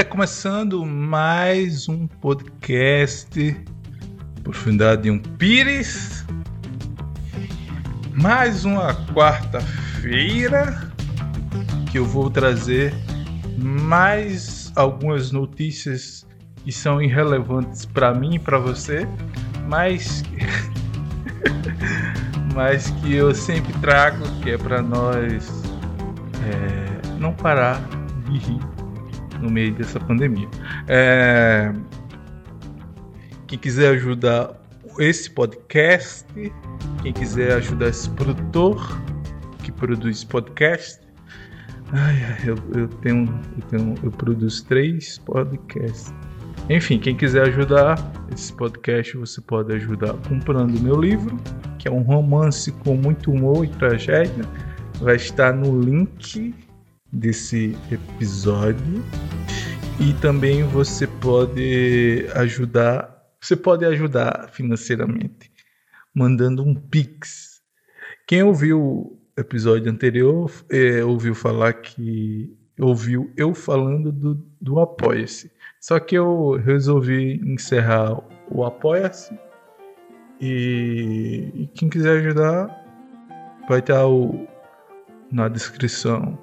Está começando mais um podcast Profundidade de um Pires. Mais uma quarta-feira que eu vou trazer mais algumas notícias que são irrelevantes para mim e para você, mas mas que eu sempre trago, que é para nós é, não parar de rir no meio dessa pandemia. É, quem quiser ajudar esse podcast, quem quiser ajudar esse produtor que produz podcast, ai, eu, eu, tenho, eu tenho, eu produzo três podcasts. Enfim, quem quiser ajudar esse podcast, você pode ajudar comprando meu livro, que é um romance com muito humor e tragédia. Vai estar no link desse episódio. E também você pode ajudar, você pode ajudar financeiramente mandando um pix. Quem ouviu o episódio anterior é, ouviu falar que ouviu eu falando do, do Apoia-se. Só que eu resolvi encerrar o Apoia-se e, e, quem quiser ajudar vai estar o, na descrição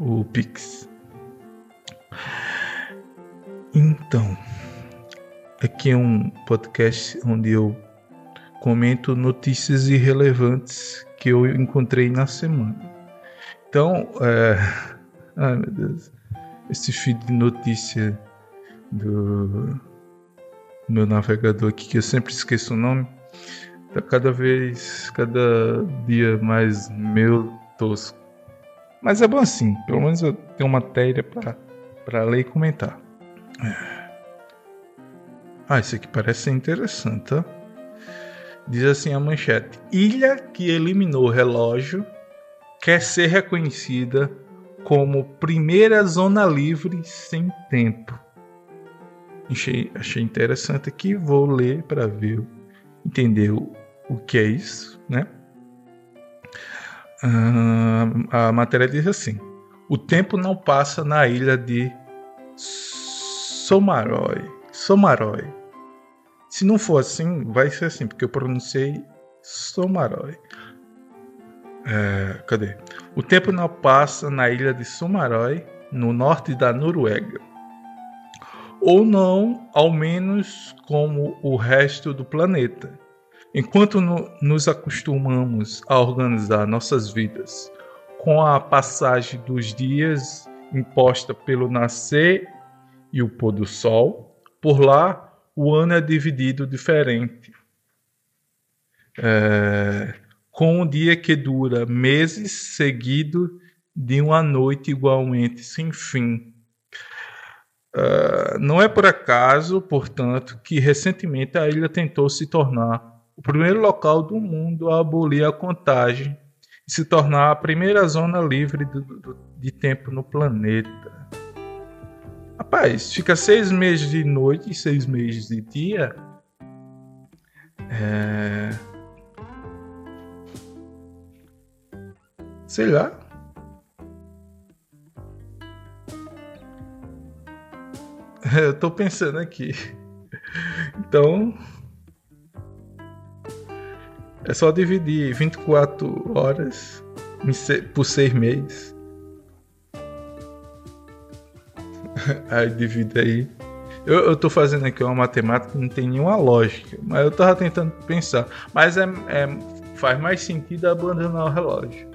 o Pix. Então, aqui é um podcast onde eu comento notícias irrelevantes que eu encontrei na semana. Então, é... ai meu Deus, esse feed de notícia do meu navegador aqui, que eu sempre esqueço o nome, tá cada vez, cada dia mais meu tosco. Mas é bom assim, pelo menos eu tenho matéria para ler e comentar. É. Ah, isso aqui parece ser interessante, tá? Diz assim a manchete: Ilha que eliminou o relógio quer ser reconhecida como primeira zona livre sem tempo. Achei, achei interessante aqui, vou ler para ver, entender o, o que é isso, né? Uh, a matéria diz assim: o tempo não passa na ilha de Somarói. Somarói. Se não for assim, vai ser assim, porque eu pronunciei Somarói. É, cadê? O tempo não passa na ilha de Somarói, no norte da Noruega. Ou não, ao menos como o resto do planeta Enquanto no, nos acostumamos a organizar nossas vidas com a passagem dos dias imposta pelo nascer e o pôr do sol, por lá o ano é dividido diferente. É, com um dia que dura meses seguido de uma noite igualmente sem fim. Uh, não é por acaso, portanto, que recentemente a ilha tentou se tornar o primeiro local do mundo a abolir a contagem e se tornar a primeira zona livre de, de tempo no planeta. Rapaz, fica seis meses de noite e seis meses de dia. É... Sei lá. Eu tô pensando aqui. Então, é só dividir 24 horas por 6 meses. aí divide aí. Eu, eu tô fazendo aqui uma matemática que não tem nenhuma lógica, mas eu tava tentando pensar. Mas é, é faz mais sentido abandonar o relógio.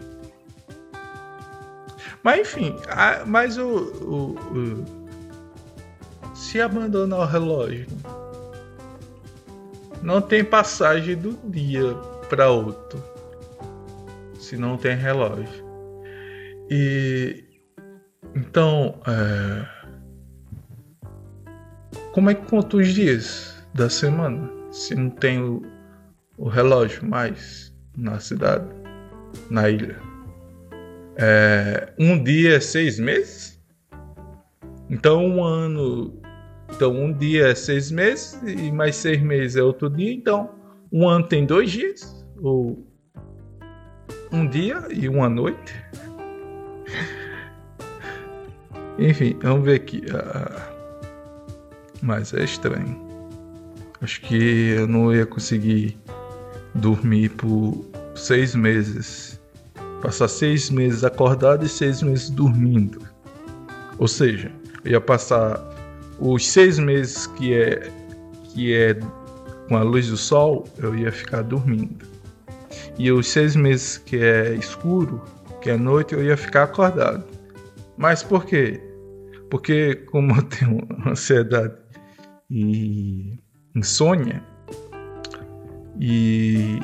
Mas enfim, a, mas o, o, o, se abandonar o relógio, não tem passagem do dia para outro se não tem relógio. E então, é, como é que conta os dias da semana se não tem o, o relógio mais na cidade, na ilha? É, um dia é seis meses? Então um ano, então um dia é seis meses e mais seis meses é outro dia. Então um ano tem dois dias ou um dia e uma noite. Enfim, vamos ver aqui. Ah, mas é estranho. Acho que eu não ia conseguir dormir por seis meses. Passar seis meses acordado e seis meses dormindo. Ou seja, eu ia passar os seis meses que é que é com a luz do sol, eu ia ficar dormindo. E os seis meses que é escuro, que é noite, eu ia ficar acordado. Mas por quê? Porque como eu tenho ansiedade e insônia, e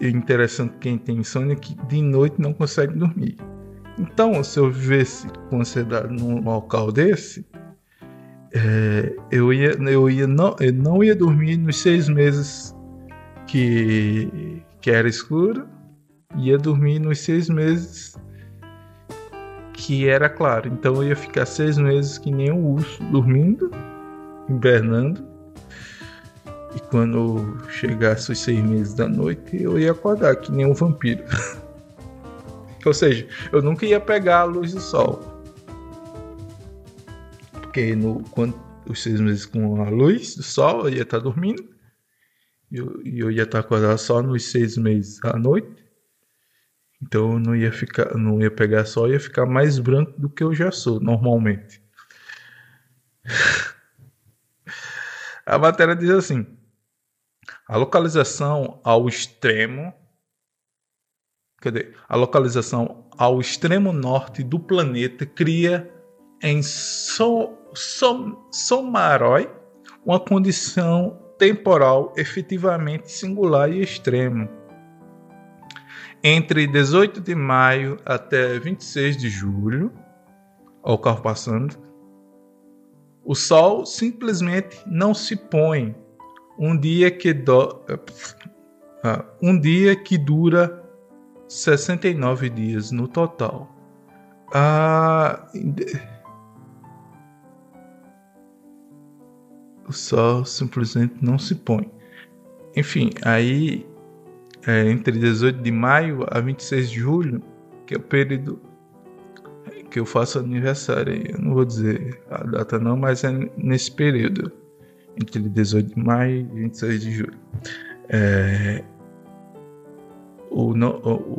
é interessante quem tem insônia que de noite não consegue dormir. Então, se eu vivesse com ansiedade num local desse, é, eu ia, eu ia não, eu não ia dormir nos seis meses que, que era escuro, ia dormir nos seis meses que era claro. Então eu ia ficar seis meses que nem um urso dormindo, hibernando. E quando chegasse os seis meses da noite, eu ia acordar que nem um vampiro. Ou seja, eu nunca ia pegar a luz do sol. Porque no, quando, os seis meses com a luz do sol, eu ia estar dormindo. E eu, eu, ia estar acordado só nos seis meses à noite. Então eu não ia ficar, não ia pegar sol, ia ficar mais branco do que eu já sou normalmente. a matéria diz assim: a localização ao extremo Cadê? A localização ao extremo norte do planeta cria em so, so, Somarói uma condição temporal efetivamente singular e extrema. Entre 18 de maio até 26 de julho, ao carro passando, o sol simplesmente não se põe. Um dia que do... Ah, um dia que dura 69 dias no total. Ah, o sol simplesmente não se põe. Enfim, aí é, entre 18 de maio a 26 de julho, que é o período que eu faço aniversário. Eu não vou dizer a data não, mas é nesse período entre 18 de maio e 26 de julho. É, o,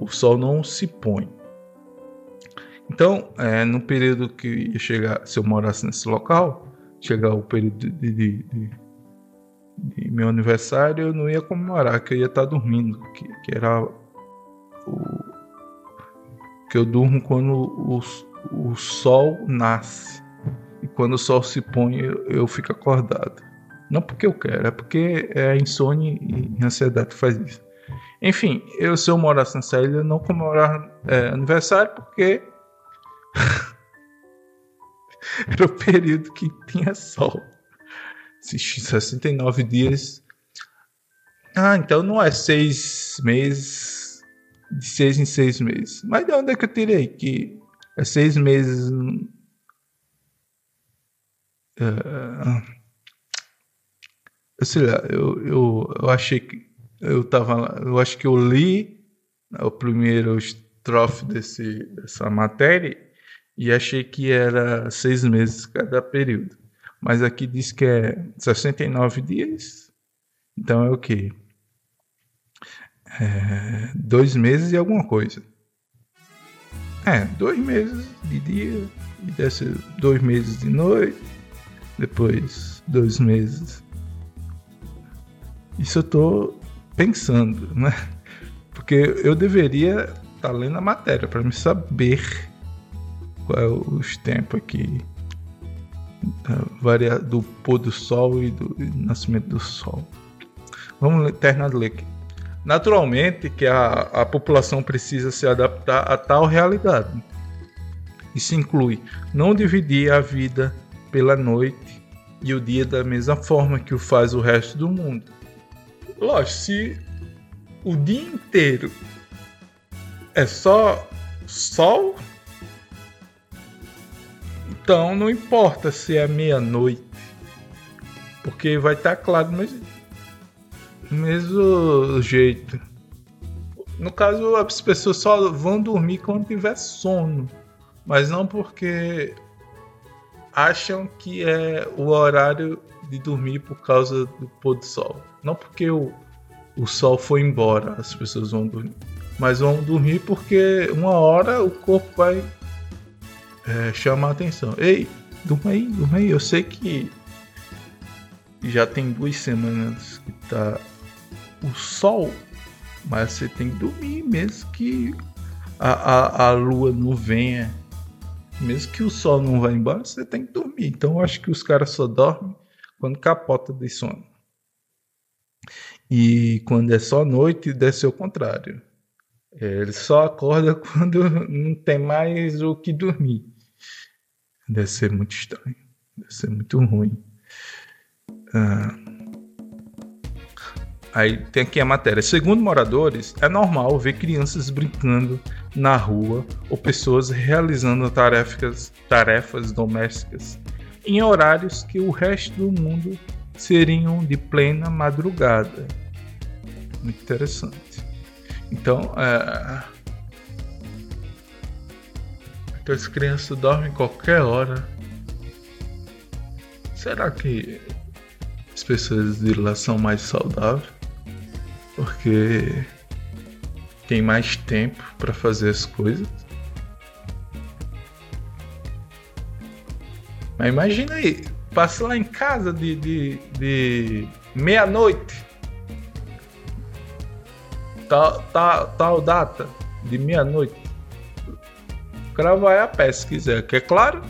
o, sol não se põe. Então, é, no período que ia chegar, se eu morasse nesse local, chegar o período de, de, de, de, meu aniversário, eu não ia comemorar, que eu ia estar dormindo, que, que era o que eu durmo quando o, o sol nasce e quando o sol se põe eu, eu fico acordado. Não porque eu quero, é porque é a insônia e a ansiedade que faz isso. Enfim, eu se eu morasse nessa ilha, não comemorar é, aniversário porque era o período que tinha sol. 69 dias. Ah, então não é seis meses, de seis em seis meses. Mas de onde é que eu tirei? Que é seis meses. Uh, sei lá, eu, eu, eu achei que eu tava, eu acho que eu li o primeiro estrofe desse, dessa matéria e achei que era seis meses cada período. Mas aqui diz que é 69 dias. Então é o quê? É dois meses e alguma coisa. É, dois meses de dia, e desce dois meses de noite, depois dois meses. Isso eu tô pensando, né? Porque eu deveria estar tá lendo a matéria para me saber os tempos aqui do pôr do sol e do nascimento do sol. Vamos terminar de ler aqui. Naturalmente que a, a população precisa se adaptar a tal realidade. Isso inclui não dividir a vida pela noite e o dia da mesma forma que o faz o resto do mundo Lógico, se o dia inteiro é só sol, então não importa se é meia-noite, porque vai estar tá claro mas mesmo jeito. No caso, as pessoas só vão dormir quando tiver sono, mas não porque acham que é o horário de dormir por causa do pôr do sol. Não porque o, o sol foi embora, as pessoas vão dormir. Mas vão dormir porque uma hora o corpo vai é, chamar a atenção. Ei, durma aí, durma aí. Eu sei que já tem duas semanas que tá o sol, mas você tem que dormir mesmo que a, a, a lua não venha. Mesmo que o sol não vá embora, você tem que dormir. Então eu acho que os caras só dormem quando capota de sono. E quando é só noite, deve ser o contrário. É, ele só acorda quando não tem mais o que dormir. Deve ser muito estranho. Deve ser muito ruim. Ah. Aí tem aqui a matéria. Segundo moradores, é normal ver crianças brincando na rua ou pessoas realizando tarefas, tarefas domésticas em horários que o resto do mundo seriam de plena madrugada. Muito interessante. Então, é... então as crianças dormem qualquer hora. Será que as pessoas de lá são mais saudáveis? Porque tem mais tempo para fazer as coisas. Mas imagina aí, passa lá em casa de, de, de meia-noite. Tal, tal, tal data de meia-noite. Cara vai a pé se quiser, que é claro.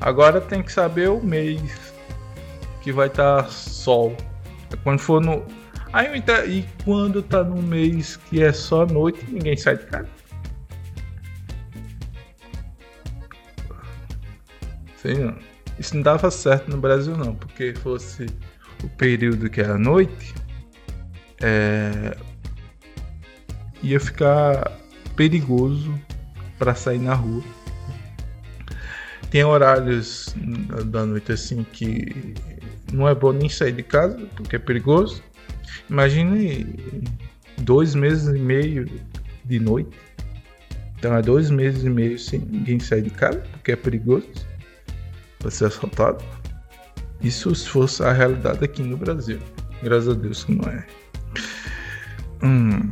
Agora tem que saber o mês que vai estar tá sol. É quando for no. Aí, e quando tá no mês que é só noite, ninguém sai de casa. Isso não dava certo no Brasil não, porque fosse o período que era noite, é, ia ficar perigoso para sair na rua. Tem horários da noite assim que não é bom nem sair de casa porque é perigoso. Imagine dois meses e meio de noite. Então é dois meses e meio sem ninguém sair de casa porque é perigoso para ser assaltado. Isso se fosse a realidade aqui no Brasil. Graças a Deus que não é. Hum.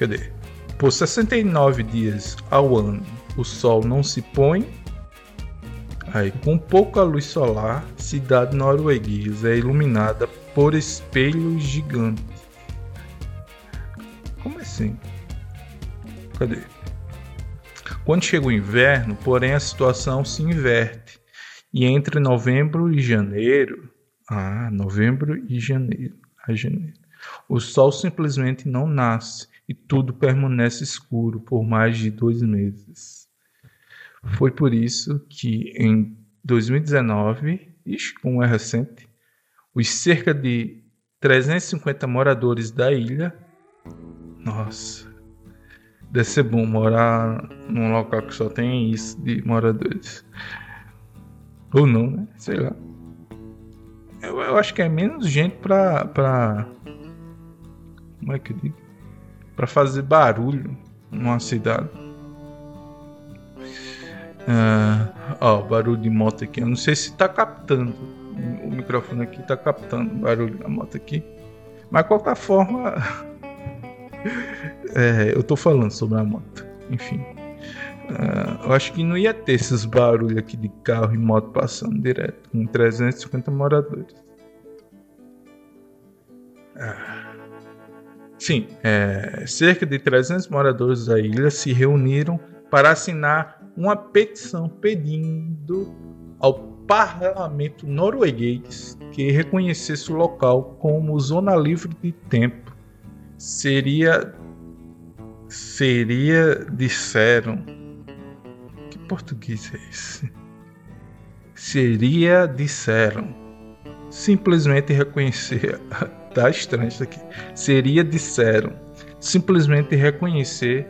Cadê? Por 69 dias ao ano o sol não se põe. Aí, com pouca luz solar, cidade norueguesa é iluminada por espelhos gigantes. Como assim? Cadê? Quando chega o inverno, porém, a situação se inverte. E entre novembro e janeiro, ah, novembro e janeiro, a janeiro, o sol simplesmente não nasce e tudo permanece escuro por mais de dois meses. Foi por isso que em 2019, ixi, como é recente, os cerca de 350 moradores da ilha, nossa, deve ser bom morar num local que só tem isso de moradores. Ou não, né? Sei lá. Eu, eu acho que é menos gente pra, pra. Como é que eu digo? Pra fazer barulho numa cidade. Ah, ó, barulho de moto aqui. Eu não sei se tá captando. O microfone aqui tá captando o barulho da moto aqui. Mas qualquer forma. é, eu tô falando sobre a moto. Enfim. Uh, eu acho que não ia ter esses barulhos aqui de carro e moto passando direto, com 350 moradores. Ah. Sim, é, cerca de 300 moradores da ilha se reuniram para assinar uma petição pedindo ao parlamento norueguês que reconhecesse o local como zona livre de tempo. Seria seria disseram que português é esse? Seria disseram simplesmente reconhecer tá estranho isso aqui seria disseram simplesmente reconhecer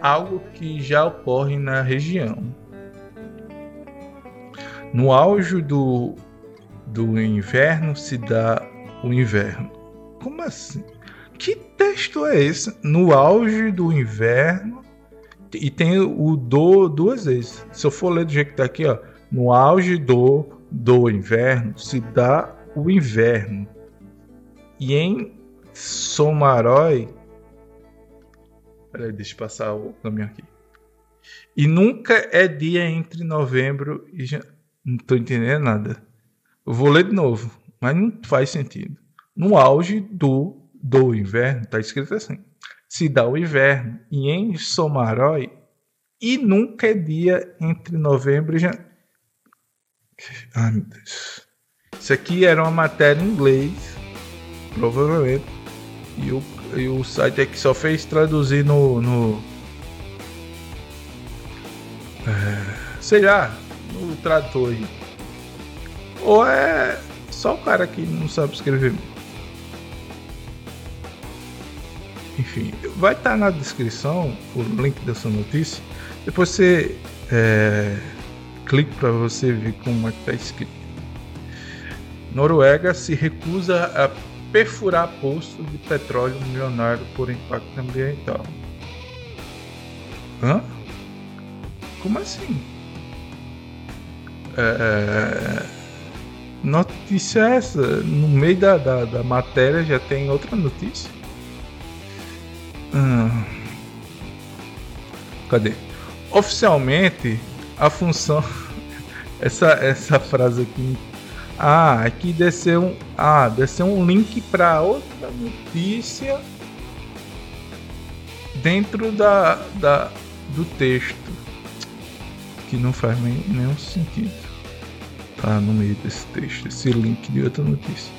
algo que já ocorre na região no auge do do inverno se dá o inverno como assim que texto é esse? No auge do inverno e tem o do duas vezes. Se eu for ler do jeito que tá aqui, ó, no auge do do inverno se dá o inverno. E em Somarói, peraí, deixa eu passar o caminho aqui. E nunca é dia entre novembro e janeiro. Não tô entendendo nada. Eu vou ler de novo, mas não faz sentido. No auge do do inverno, tá escrito assim se dá o inverno, e em Somarói, e nunca é dia entre novembro e janeiro. Ai meu Deus. Isso aqui era uma matéria em inglês, provavelmente. E o, e o site aqui só fez traduzir no. no é, sei lá, no tradutor aí. Ou é só o cara que não sabe escrever. enfim, vai estar tá na descrição o link dessa notícia. Depois você é, clique para você ver como é que está escrito. Noruega se recusa a perfurar poço de petróleo milionário por impacto ambiental. Hã? Como assim? É, notícia é essa? No meio da, da, da matéria já tem outra notícia? Hum. Cadê? Oficialmente, a função. essa, essa frase aqui. Ah, aqui desceu um. Ah, desceu um link para outra notícia dentro da, da, do texto. Que não faz nenhum sentido. Tá no meio desse texto, esse link de outra notícia.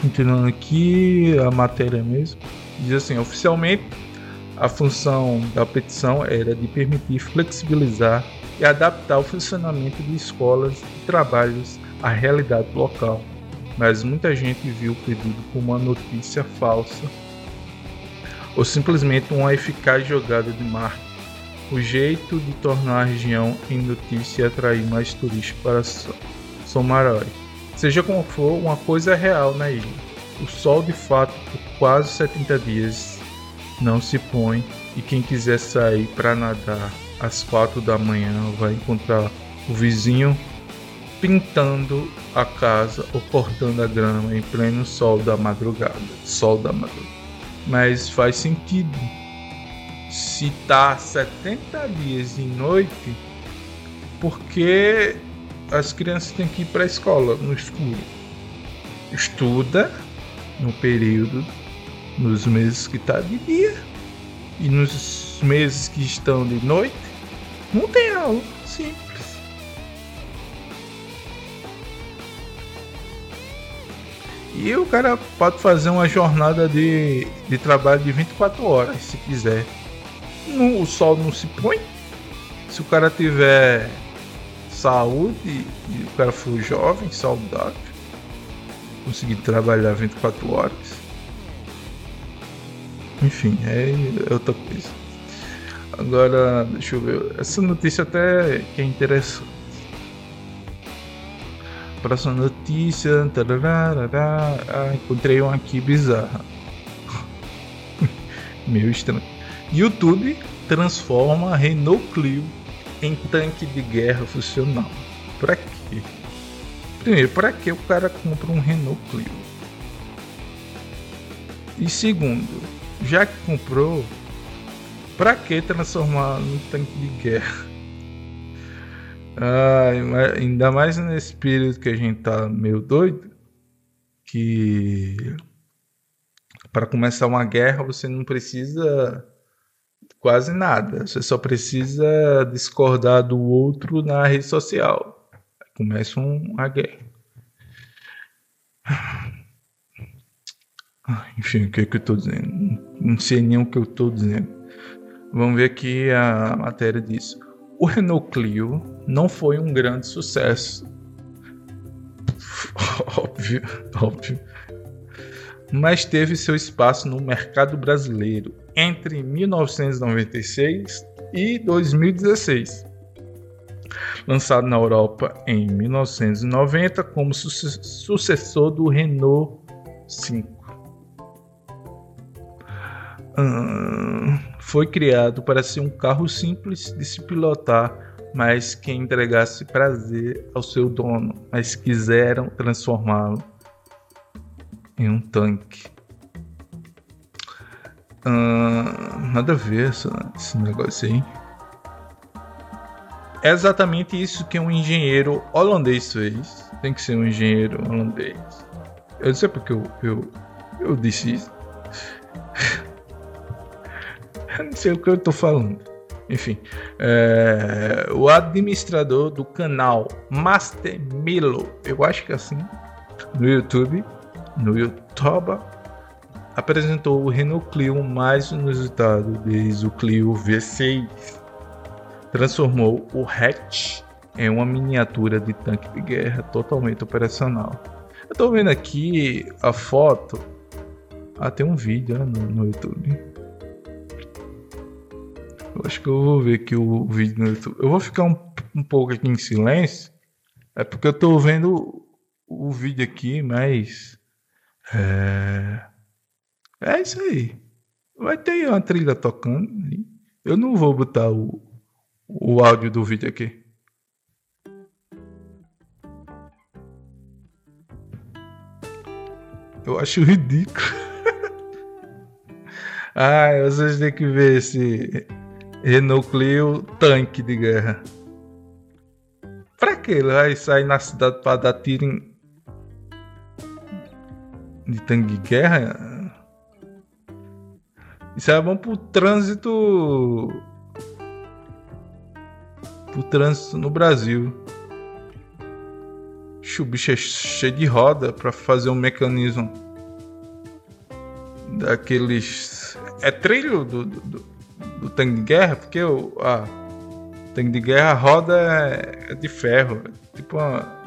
Continuando aqui a matéria mesmo diz assim: oficialmente, a função da petição era de permitir flexibilizar e adaptar o funcionamento de escolas e trabalhos à realidade local. Mas muita gente viu o pedido como uma notícia falsa ou simplesmente uma eficaz jogada de marketing. O jeito de tornar a região em notícia e atrair mais turistas para Somarói. Seja como for, uma coisa é real na ilha o sol de fato por quase 70 dias não se põe e quem quiser sair para nadar às 4 da manhã vai encontrar o vizinho pintando a casa ou cortando a grama em pleno sol da madrugada. Sol da madrugada. Mas faz sentido. Se tá 70 dias de noite, porque as crianças têm que ir para a escola no escuro. Estuda no período, nos meses que está de dia e nos meses que estão de noite, não tem aula. Simples. E o cara pode fazer uma jornada de, de trabalho de 24 horas, se quiser. o sol não se põe. Se o cara tiver saúde e o cara for jovem, saudável, conseguir trabalhar 24 horas. Enfim, é, é outra coisa. Agora, deixa eu ver. Essa notícia até que é interessante. Próxima notícia. Tararara, ah, encontrei uma aqui bizarra. Meio estranho. YouTube transforma Renault Clio em tanque de guerra funcional. Pra quê? Primeiro, para que o cara compra um Renault Clio? E segundo, já que comprou, para que transformar num tanque de guerra? Ah, ainda mais nesse período que a gente tá meio doido, que para começar uma guerra você não precisa quase nada, você só precisa discordar do outro na rede social começa uma guerra. Enfim, o que, é que eu estou dizendo? Não sei nem o que eu estou dizendo. Vamos ver aqui a matéria disso. O Renault Clio não foi um grande sucesso. óbvio, óbvio. Mas teve seu espaço no mercado brasileiro entre 1996 e 2016 lançado na Europa em 1990 como sucessor do Renault 5. foi criado para ser um carro simples de se pilotar, mas que entregasse prazer ao seu dono, mas quiseram transformá-lo em um tanque. Nada a ver essa, esse negócio aí. É exatamente isso que um engenheiro holandês fez. Tem que ser um engenheiro holandês. Eu não sei porque eu, eu, eu disse isso. eu não sei o que eu tô falando. Enfim, é, o administrador do canal Master Milo, eu acho que é assim, no YouTube, no YouTube, apresentou o Renault Clio mais inusitado desde o Clio V6. Transformou o hatch em uma miniatura de tanque de guerra totalmente operacional. Eu tô vendo aqui a foto. Ah, tem um vídeo né, no, no YouTube. Eu acho que eu vou ver aqui o vídeo no YouTube. Eu vou ficar um, um pouco aqui em silêncio. É porque eu tô vendo o vídeo aqui, mas. É. É isso aí. Vai ter uma trilha tocando. Eu não vou botar o, o áudio do vídeo aqui. Eu acho ridículo. ah, vocês têm que ver esse Renault Clio tanque de guerra. Pra que ele vai sair na cidade para dar tiro em... de tanque de guerra? Isso é bom pro trânsito. Pro trânsito no Brasil. O bicho é cheio de roda para fazer um mecanismo daqueles. É trilho do, do tanque de guerra, porque o ah, tanque de guerra a roda é, é de ferro. É tipo uma.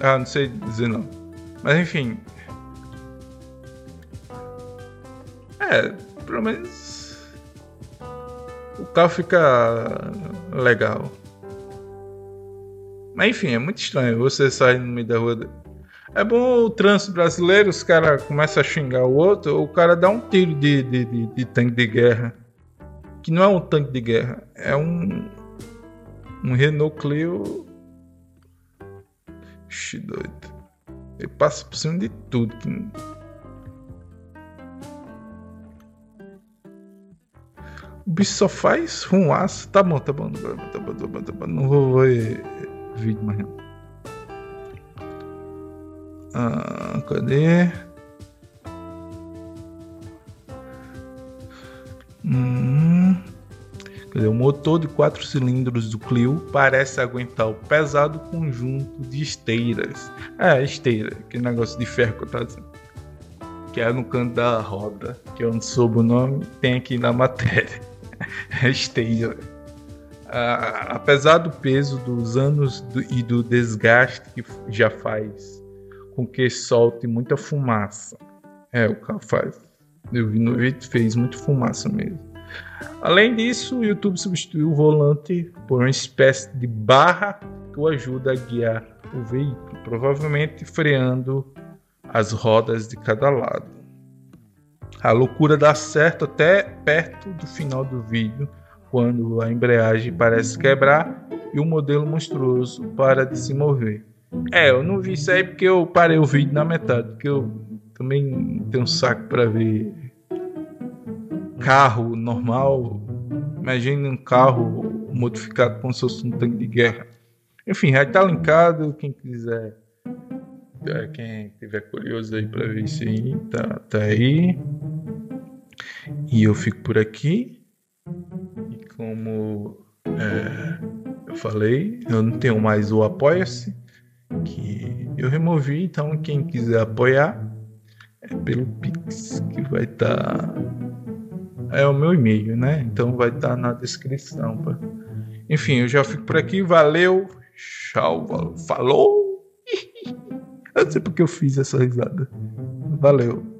Ah, não sei dizer não. Mas enfim, É, pelo menos o carro fica legal. Mas enfim, é muito estranho você sair no meio da rua. É bom o trânsito brasileiro, os caras começam a xingar o outro, o cara dá um tiro de, de, de, de, tanque de guerra. Que não é um tanque de guerra, é um. Um Renault Clio. Ixi, doido. Ele passa por cima de tudo. O bicho só faz ruaço. Tá bom, tá bom, tá bom, tá bom, tá bom, tá bom. Não vou ver vídeo mais. Ah, cadê? Hum, cadê? O motor de quatro cilindros do Clio parece aguentar o pesado conjunto de esteiras. É, esteira, aquele negócio de ferro que eu tava dizendo. Que é no canto da roda, que eu não soube o nome, tem aqui na matéria. Esteja. Ah, apesar do peso dos anos do, e do desgaste que já faz com que solte muita fumaça. É, o carro faz. Eu vi no vídeo, fez muito fumaça mesmo. Além disso, o YouTube substituiu o volante por uma espécie de barra que o ajuda a guiar o veículo, provavelmente freando as rodas de cada lado. A loucura dá certo até perto do final do vídeo, quando a embreagem parece quebrar e o modelo monstruoso para de se mover. É, eu não vi isso aí porque eu parei o vídeo na metade, porque eu também tenho um saco para ver carro normal. Imagine um carro modificado como se fosse um tanque de guerra. Enfim, já está linkado, quem quiser é, quem tiver curioso aí para ver isso aí, tá, tá aí. E eu fico por aqui. E como é, eu falei, eu não tenho mais o Apoia-se, que eu removi. Então, quem quiser apoiar, é pelo Pix, que vai estar. Tá, é o meu e-mail, né? Então vai estar tá na descrição. Pra... Enfim, eu já fico por aqui. Valeu, tchau, falou! Eu não sei porque eu fiz essa risada. Valeu.